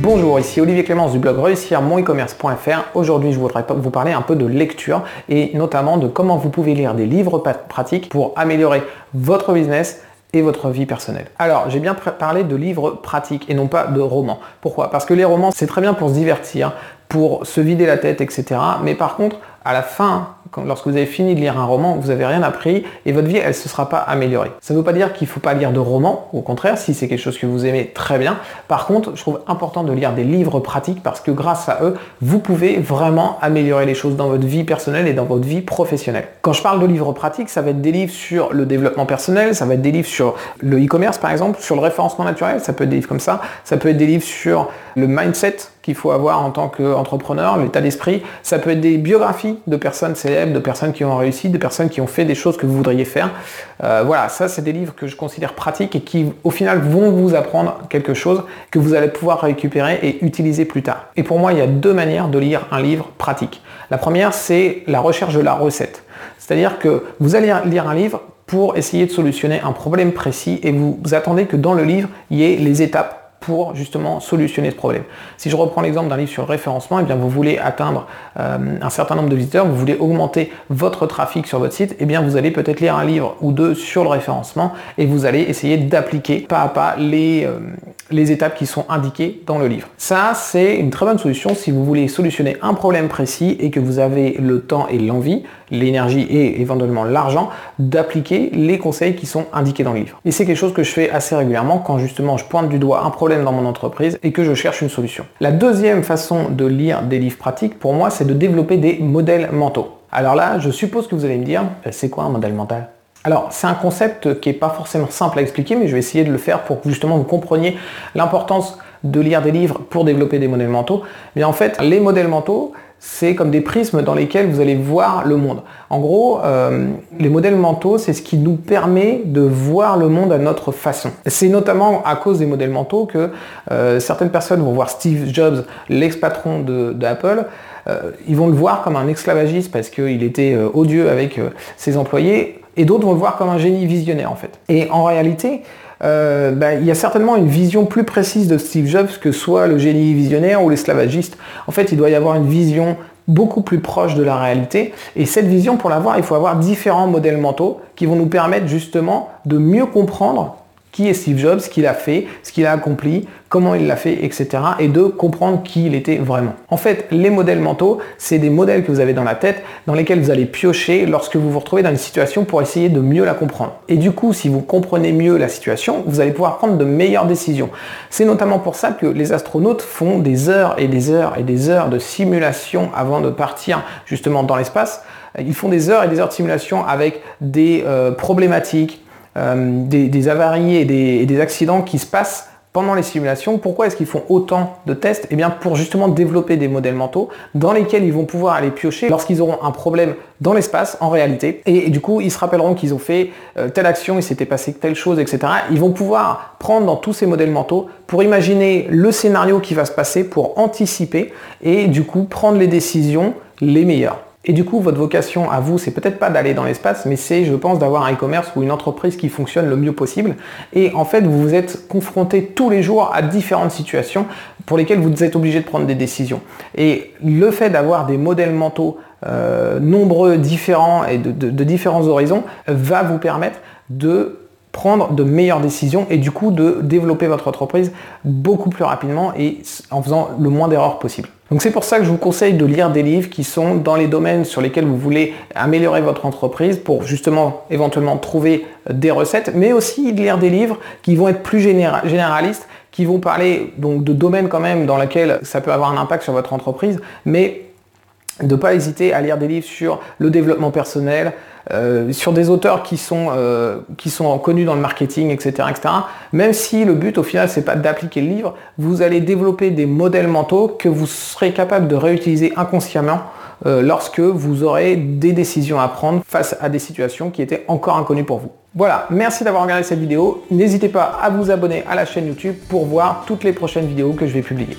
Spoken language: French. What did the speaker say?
Bonjour, ici Olivier Clémence du blog réussir mon e-commerce.fr. Aujourd'hui, je voudrais vous parler un peu de lecture et notamment de comment vous pouvez lire des livres pratiques pour améliorer votre business et votre vie personnelle. Alors, j'ai bien parlé de livres pratiques et non pas de romans. Pourquoi? Parce que les romans, c'est très bien pour se divertir, pour se vider la tête, etc. Mais par contre, à la fin, lorsque vous avez fini de lire un roman, vous n'avez rien appris et votre vie, elle ne se sera pas améliorée. Ça ne veut pas dire qu'il ne faut pas lire de romans, au contraire, si c'est quelque chose que vous aimez, très bien. Par contre, je trouve important de lire des livres pratiques parce que grâce à eux, vous pouvez vraiment améliorer les choses dans votre vie personnelle et dans votre vie professionnelle. Quand je parle de livres pratiques, ça va être des livres sur le développement personnel, ça va être des livres sur le e-commerce par exemple, sur le référencement naturel, ça peut être des livres comme ça, ça peut être des livres sur le mindset faut avoir en tant qu'entrepreneur, l'état d'esprit. Ça peut être des biographies de personnes célèbres, de personnes qui ont réussi, de personnes qui ont fait des choses que vous voudriez faire. Euh, voilà, ça c'est des livres que je considère pratiques et qui au final vont vous apprendre quelque chose que vous allez pouvoir récupérer et utiliser plus tard. Et pour moi, il y a deux manières de lire un livre pratique. La première, c'est la recherche de la recette. C'est-à-dire que vous allez lire un livre pour essayer de solutionner un problème précis et vous attendez que dans le livre, il y ait les étapes justement solutionner ce problème. Si je reprends l'exemple d'un livre sur référencement, et eh bien vous voulez atteindre euh, un certain nombre de visiteurs, vous voulez augmenter votre trafic sur votre site, et eh bien vous allez peut-être lire un livre ou deux sur le référencement et vous allez essayer d'appliquer pas à pas les, euh, les étapes qui sont indiquées dans le livre. Ça, c'est une très bonne solution si vous voulez solutionner un problème précis et que vous avez le temps et l'envie, l'énergie et éventuellement l'argent d'appliquer les conseils qui sont indiqués dans le livre. Et c'est quelque chose que je fais assez régulièrement quand justement je pointe du doigt un problème dans mon entreprise et que je cherche une solution. La deuxième façon de lire des livres pratiques pour moi, c'est de développer des modèles mentaux. Alors là, je suppose que vous allez me dire, euh, c'est quoi un modèle mental? Alors, c'est un concept qui n'est pas forcément simple à expliquer, mais je vais essayer de le faire pour que justement vous compreniez l'importance de lire des livres pour développer des modèles mentaux. Mais en fait, les modèles mentaux, c'est comme des prismes dans lesquels vous allez voir le monde. En gros, euh, les modèles mentaux, c'est ce qui nous permet de voir le monde à notre façon. C'est notamment à cause des modèles mentaux que euh, certaines personnes vont voir Steve Jobs, l'ex-patron d'Apple, euh, ils vont le voir comme un esclavagiste parce qu'il était odieux avec ses employés, et d'autres vont le voir comme un génie visionnaire en fait. Et en réalité, euh, bah, il y a certainement une vision plus précise de Steve Jobs que soit le génie visionnaire ou l'esclavagiste. En fait, il doit y avoir une vision beaucoup plus proche de la réalité. Et cette vision, pour l'avoir, il faut avoir différents modèles mentaux qui vont nous permettre justement de mieux comprendre qui est Steve Jobs, ce qu'il a fait, ce qu'il a accompli, comment il l'a fait, etc. Et de comprendre qui il était vraiment. En fait, les modèles mentaux, c'est des modèles que vous avez dans la tête, dans lesquels vous allez piocher lorsque vous vous retrouvez dans une situation pour essayer de mieux la comprendre. Et du coup, si vous comprenez mieux la situation, vous allez pouvoir prendre de meilleures décisions. C'est notamment pour ça que les astronautes font des heures et des heures et des heures de simulation avant de partir justement dans l'espace. Ils font des heures et des heures de simulation avec des euh, problématiques, euh, des, avaries et des, accidents qui se passent pendant les simulations. Pourquoi est-ce qu'ils font autant de tests? Eh bien pour justement développer des modèles mentaux dans lesquels ils vont pouvoir aller piocher lorsqu'ils auront un problème dans l'espace en réalité. Et, du coup, ils se rappelleront qu'ils ont fait euh, telle action, il s'était passé telle chose, etc. Ils vont pouvoir prendre dans tous ces modèles mentaux pour imaginer le scénario qui va se passer, pour anticiper et du coup prendre les décisions les meilleures. Et du coup, votre vocation à vous, c'est peut-être pas d'aller dans l'espace, mais c'est, je pense, d'avoir un e-commerce ou une entreprise qui fonctionne le mieux possible. Et en fait, vous vous êtes confronté tous les jours à différentes situations pour lesquelles vous êtes obligé de prendre des décisions. Et le fait d'avoir des modèles mentaux euh, nombreux, différents et de différents horizons va vous permettre de prendre de meilleures décisions et du coup de développer votre entreprise beaucoup plus rapidement et en faisant le moins d'erreurs possible. Donc c'est pour ça que je vous conseille de lire des livres qui sont dans les domaines sur lesquels vous voulez améliorer votre entreprise pour justement éventuellement trouver des recettes, mais aussi de lire des livres qui vont être plus généralistes, qui vont parler donc de domaines quand même dans lesquels ça peut avoir un impact sur votre entreprise, mais de ne pas hésiter à lire des livres sur le développement personnel, euh, sur des auteurs qui sont, euh, qui sont connus dans le marketing, etc., etc. Même si le but au final c'est pas d'appliquer le livre, vous allez développer des modèles mentaux que vous serez capable de réutiliser inconsciemment euh, lorsque vous aurez des décisions à prendre face à des situations qui étaient encore inconnues pour vous. Voilà, merci d'avoir regardé cette vidéo. N'hésitez pas à vous abonner à la chaîne YouTube pour voir toutes les prochaines vidéos que je vais publier.